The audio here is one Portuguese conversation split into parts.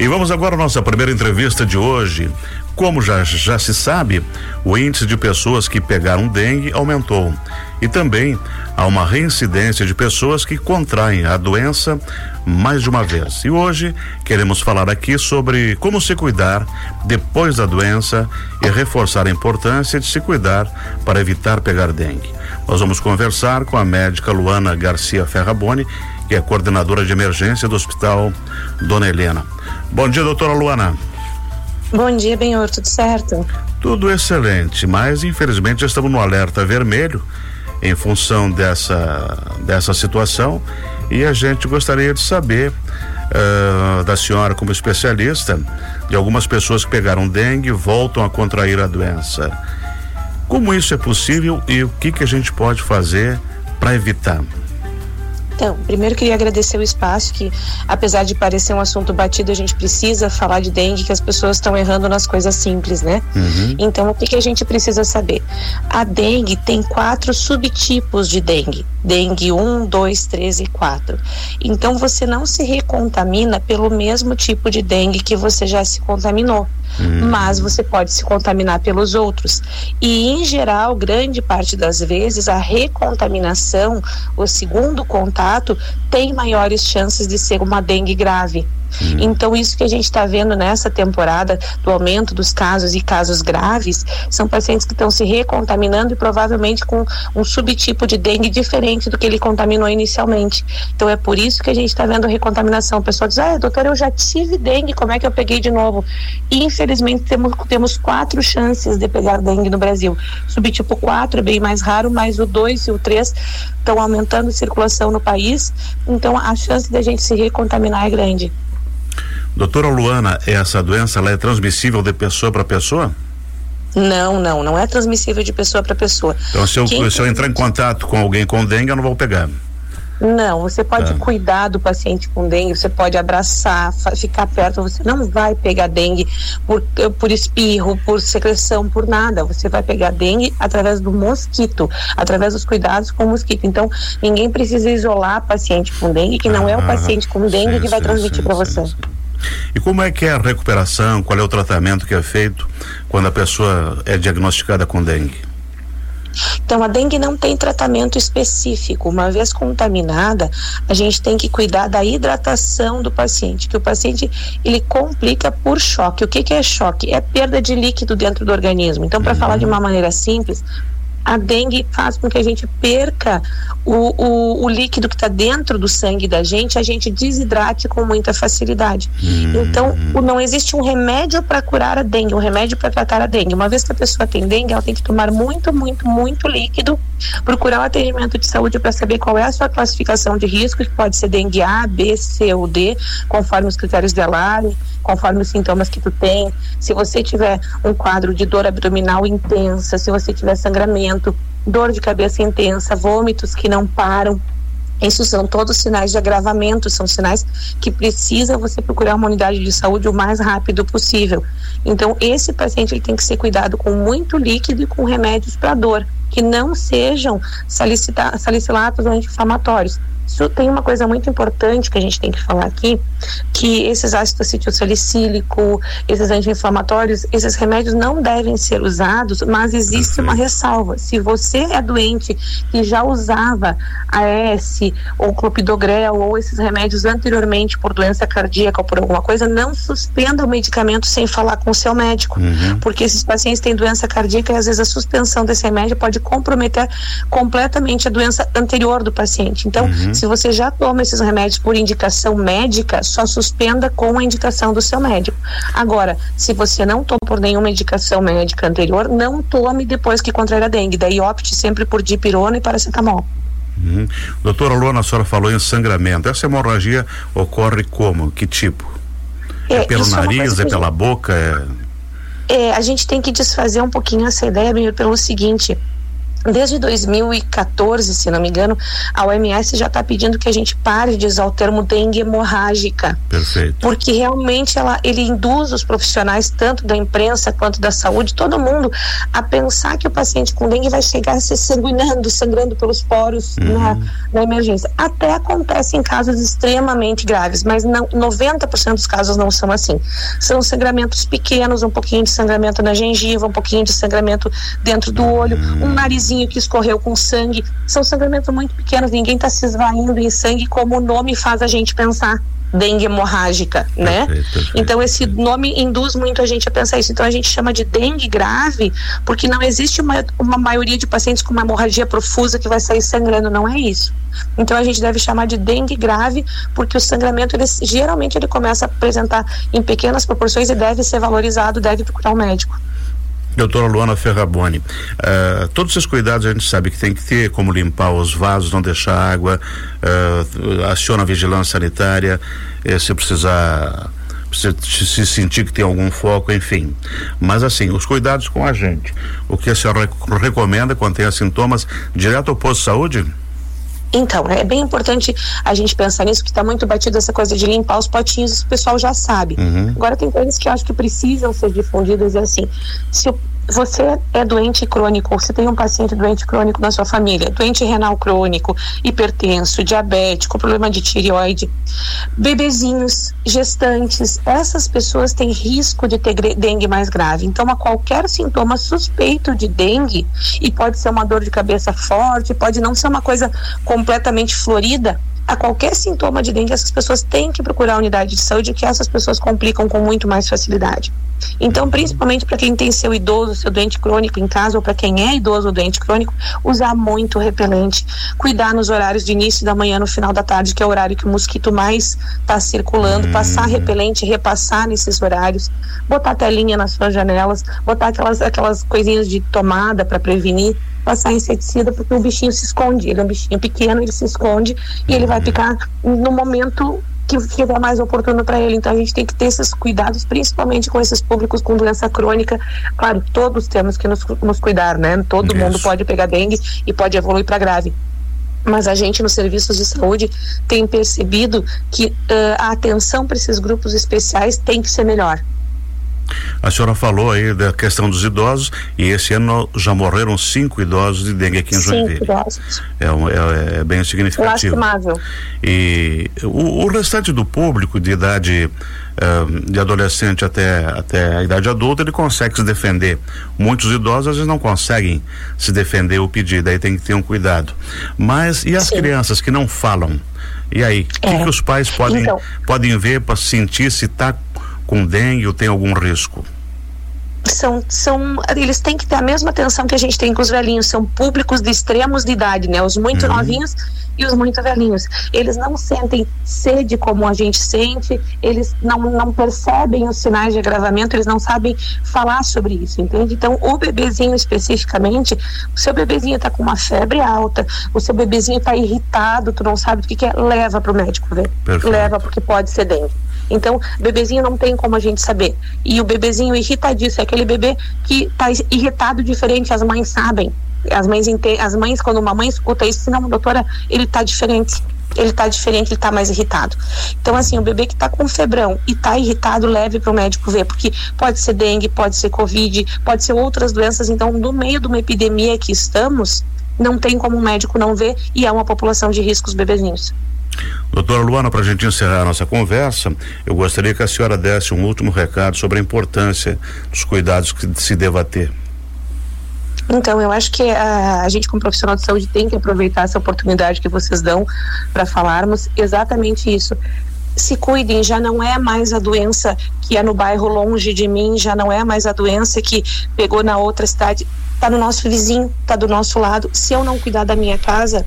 E vamos agora à nossa primeira entrevista de hoje. Como já, já se sabe, o índice de pessoas que pegaram dengue aumentou. E também há uma reincidência de pessoas que contraem a doença mais de uma vez. E hoje queremos falar aqui sobre como se cuidar depois da doença e reforçar a importância de se cuidar para evitar pegar dengue. Nós vamos conversar com a médica Luana Garcia Ferraboni, que é coordenadora de emergência do Hospital Dona Helena. Bom dia, doutora Luana. Bom dia, Benhor, tudo certo? Tudo excelente, mas infelizmente estamos no alerta vermelho em função dessa, dessa situação e a gente gostaria de saber uh, da senhora como especialista de algumas pessoas que pegaram dengue voltam a contrair a doença. Como isso é possível e o que que a gente pode fazer para evitar? Então, primeiro queria agradecer o espaço, que apesar de parecer um assunto batido, a gente precisa falar de dengue, que as pessoas estão errando nas coisas simples, né? Uhum. Então, o que, que a gente precisa saber? A dengue tem quatro subtipos de dengue: dengue 1, 2, 3 e 4. Então, você não se recontamina pelo mesmo tipo de dengue que você já se contaminou. Uhum. Mas você pode se contaminar pelos outros. E, em geral, grande parte das vezes, a recontaminação, o segundo contato tem maiores chances de ser uma dengue grave. Hum. Então, isso que a gente está vendo nessa temporada do aumento dos casos e casos graves são pacientes que estão se recontaminando e provavelmente com um subtipo de dengue diferente do que ele contaminou inicialmente. Então, é por isso que a gente está vendo recontaminação. O pessoal diz: Ah, doutor, eu já tive dengue, como é que eu peguei de novo? E, infelizmente, temos, temos quatro chances de pegar dengue no Brasil. Subtipo 4 é bem mais raro, mas o 2 e o 3 estão aumentando a circulação no país. Então, a chance da gente se recontaminar é grande. Doutora Luana, essa doença ela é transmissível de pessoa para pessoa? Não, não, não é transmissível de pessoa para pessoa. Então, se eu, Quem... se eu entrar em contato com alguém com dengue, eu não vou pegar. Não, você pode tá. cuidar do paciente com dengue, você pode abraçar, ficar perto, você não vai pegar dengue por, por espirro, por secreção, por nada. Você vai pegar dengue através do mosquito, através dos cuidados com o mosquito. Então, ninguém precisa isolar paciente com dengue, que não ah, é o ah, paciente com dengue sim, que vai sim, transmitir para você. Sim, e como é que é a recuperação? Qual é o tratamento que é feito quando a pessoa é diagnosticada com dengue? Então, a dengue não tem tratamento específico. Uma vez contaminada, a gente tem que cuidar da hidratação do paciente, que o paciente ele complica por choque. O que, que é choque? É perda de líquido dentro do organismo. Então, para uhum. falar de uma maneira simples, a dengue faz com que a gente perca o, o, o líquido que está dentro do sangue da gente, a gente desidrate com muita facilidade. Hum. Então, não existe um remédio para curar a dengue, um remédio para tratar a dengue. Uma vez que a pessoa tem dengue, ela tem que tomar muito, muito, muito líquido, procurar o atendimento de saúde para saber qual é a sua classificação de risco, que pode ser dengue A, B, C ou D, conforme os critérios de alarme, conforme os sintomas que tu tem. Se você tiver um quadro de dor abdominal intensa, se você tiver sangramento, dor de cabeça intensa, vômitos que não param, isso são todos sinais de agravamento, são sinais que precisa você procurar uma unidade de saúde o mais rápido possível. Então, esse paciente ele tem que ser cuidado com muito líquido e com remédios para dor, que não sejam salicilatos ou anti-inflamatórios. Isso tem uma coisa muito importante que a gente tem que falar aqui, que esses ácidos acetilsalicílico, esses anti-inflamatórios, esses remédios não devem ser usados, mas existe uma ressalva. Se você é doente que já usava AS ou clopidogrel ou esses remédios anteriormente por doença cardíaca ou por alguma coisa, não suspenda o medicamento sem falar com o seu médico, uhum. porque esses pacientes têm doença cardíaca e às vezes a suspensão desse remédio pode comprometer completamente a doença anterior do paciente. Então, uhum. Se você já toma esses remédios por indicação médica, só suspenda com a indicação do seu médico. Agora, se você não toma por nenhuma indicação médica anterior, não tome depois que contrair a dengue. Daí opte sempre por dipirona e paracetamol. Uhum. Doutora Luana, a senhora falou em sangramento. Essa hemorragia ocorre como? Que tipo? É, é pelo é nariz, é, é pela boca? É... é... a gente tem que desfazer um pouquinho essa ideia pelo seguinte Desde 2014, se não me engano, a OMS já está pedindo que a gente pare de usar o termo dengue hemorrágica. Perfeito. Porque realmente ela, ele induz os profissionais, tanto da imprensa quanto da saúde, todo mundo, a pensar que o paciente com dengue vai chegar se sanguinando, sangrando pelos poros uhum. na, na emergência. Até acontece em casos extremamente graves, mas não, 90% dos casos não são assim. São sangramentos pequenos, um pouquinho de sangramento na gengiva, um pouquinho de sangramento dentro do olho, uhum. um nariz que escorreu com sangue. São sangramentos muito pequenos, ninguém está se esvaindo em sangue como o nome faz a gente pensar dengue hemorrágica, né? Perfeito, perfeito. Então esse nome induz muito a gente a pensar isso. Então a gente chama de dengue grave porque não existe uma, uma maioria de pacientes com uma hemorragia profusa que vai sair sangrando, não é isso. Então a gente deve chamar de dengue grave porque o sangramento ele, geralmente ele começa a apresentar em pequenas proporções e deve ser valorizado, deve procurar o um médico. Doutora Luana Ferraboni, uh, todos esses cuidados a gente sabe que tem que ter, como limpar os vasos, não deixar água, uh, aciona a vigilância sanitária, eh, se precisar se sentir que tem algum foco, enfim. Mas assim, os cuidados com a gente. O que a senhora recomenda quando tem sintomas direto ao posto de saúde? Então, é bem importante a gente pensar nisso, que está muito batido essa coisa de limpar os potinhos, o pessoal já sabe. Uhum. Agora tem coisas que eu acho que precisam ser difundidas, assim, se o você é doente crônico, ou você tem um paciente doente crônico na sua família, doente renal crônico, hipertenso, diabético, problema de tireoide, bebezinhos, gestantes, essas pessoas têm risco de ter dengue mais grave. Então, a qualquer sintoma suspeito de dengue, e pode ser uma dor de cabeça forte, pode não ser uma coisa completamente florida, a qualquer sintoma de dengue, essas pessoas têm que procurar a unidade de saúde, que essas pessoas complicam com muito mais facilidade. Então, principalmente para quem tem seu idoso, seu doente crônico em casa, ou para quem é idoso ou doente crônico, usar muito repelente, cuidar nos horários de início da manhã, no final da tarde, que é o horário que o mosquito mais está circulando, hum. passar repelente, repassar nesses horários, botar telinha nas suas janelas, botar aquelas, aquelas coisinhas de tomada para prevenir passar inseticida porque o bichinho se esconde. Ele é um bichinho pequeno, ele se esconde e ele vai ficar no momento que, que é mais oportuno para ele. Então a gente tem que ter esses cuidados, principalmente com esses públicos com doença crônica. Claro, todos temos que nos, nos cuidar, né? Todo Isso. mundo pode pegar dengue e pode evoluir para grave mas a gente nos serviços de saúde tem percebido que uh, a atenção para esses grupos especiais tem que ser melhor. A senhora falou aí da questão dos idosos e esse ano já morreram cinco idosos de dengue aqui em Joinville. Cinco idosos. É, um, é, é bem significativo. Lastimável. E o, o restante do público de idade de adolescente até, até a idade adulta, ele consegue se defender. Muitos idosos às vezes não conseguem se defender o pedido, aí tem que ter um cuidado. Mas e as Sim. crianças que não falam? E aí, o é. que, que, os pais podem, então, podem ver para sentir se está com dengue ou tem algum risco? São, são, eles têm que ter a mesma atenção que a gente tem com os velhinhos, são públicos de extremos de idade, né? Os muito uhum. novinhos e os muito velhinhos. Eles não sentem sede como a gente sente, eles não, não percebem os sinais de agravamento, eles não sabem falar sobre isso, entende? Então, o bebezinho especificamente, o seu bebezinho está com uma febre alta, o seu bebezinho está irritado, tu não sabe o que, que é, leva para o médico ver. Perfeito. Leva porque pode ser dengue. Então, bebezinho não tem como a gente saber. E o bebezinho irritadíssimo é aquele bebê que está irritado diferente, as mães sabem. As mães, as mães, quando uma mãe escuta isso, não, doutora, ele está diferente ele está diferente, ele está mais irritado. Então, assim, o bebê que está com febrão e está irritado, leve para o médico ver, porque pode ser dengue, pode ser covid, pode ser outras doenças. Então, no meio de uma epidemia que estamos, não tem como o médico não ver e é uma população de riscos bebezinhos. Doutora Luana, para a gente encerrar a nossa conversa, eu gostaria que a senhora desse um último recado sobre a importância dos cuidados que se deva ter. Então, eu acho que a, a, gente, como profissional de saúde, tem que aproveitar essa oportunidade que vocês dão para falarmos exatamente isso. Se cuidem, já não é mais a doença que é no bairro longe de mim, já não é mais a doença que pegou na outra cidade, está no nosso vizinho, está do nosso lado. Se eu não cuidar da minha casa,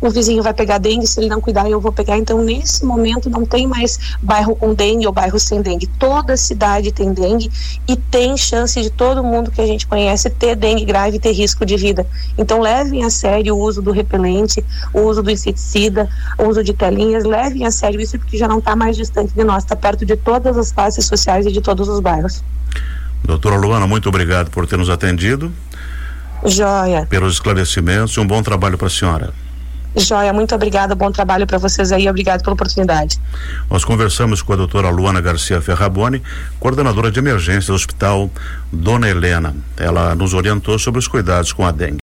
o vizinho vai pegar dengue, se ele não cuidar, eu vou pegar. Então, nesse momento, não tem mais bairro com dengue ou bairro sem dengue. Toda cidade tem dengue e tem chance de todo mundo que a gente conhece ter dengue grave e ter risco de vida. Então, levem a sério o uso do repelente, o uso do inseticida, o uso de telinhas. Levem a sério isso, porque já não está mais distante de nós, está perto de todas as classes sociais e de todos os bairros. Doutora Luana, muito obrigado por ter nos atendido. Joia. Pelos esclarecimentos e um bom trabalho para a senhora. Joia, muito obrigada, bom trabalho para vocês aí, obrigado pela oportunidade. Nós conversamos com a doutora Luana Garcia Ferraboni, coordenadora de emergência do Hospital Dona Helena. Ela nos orientou sobre os cuidados com a dengue.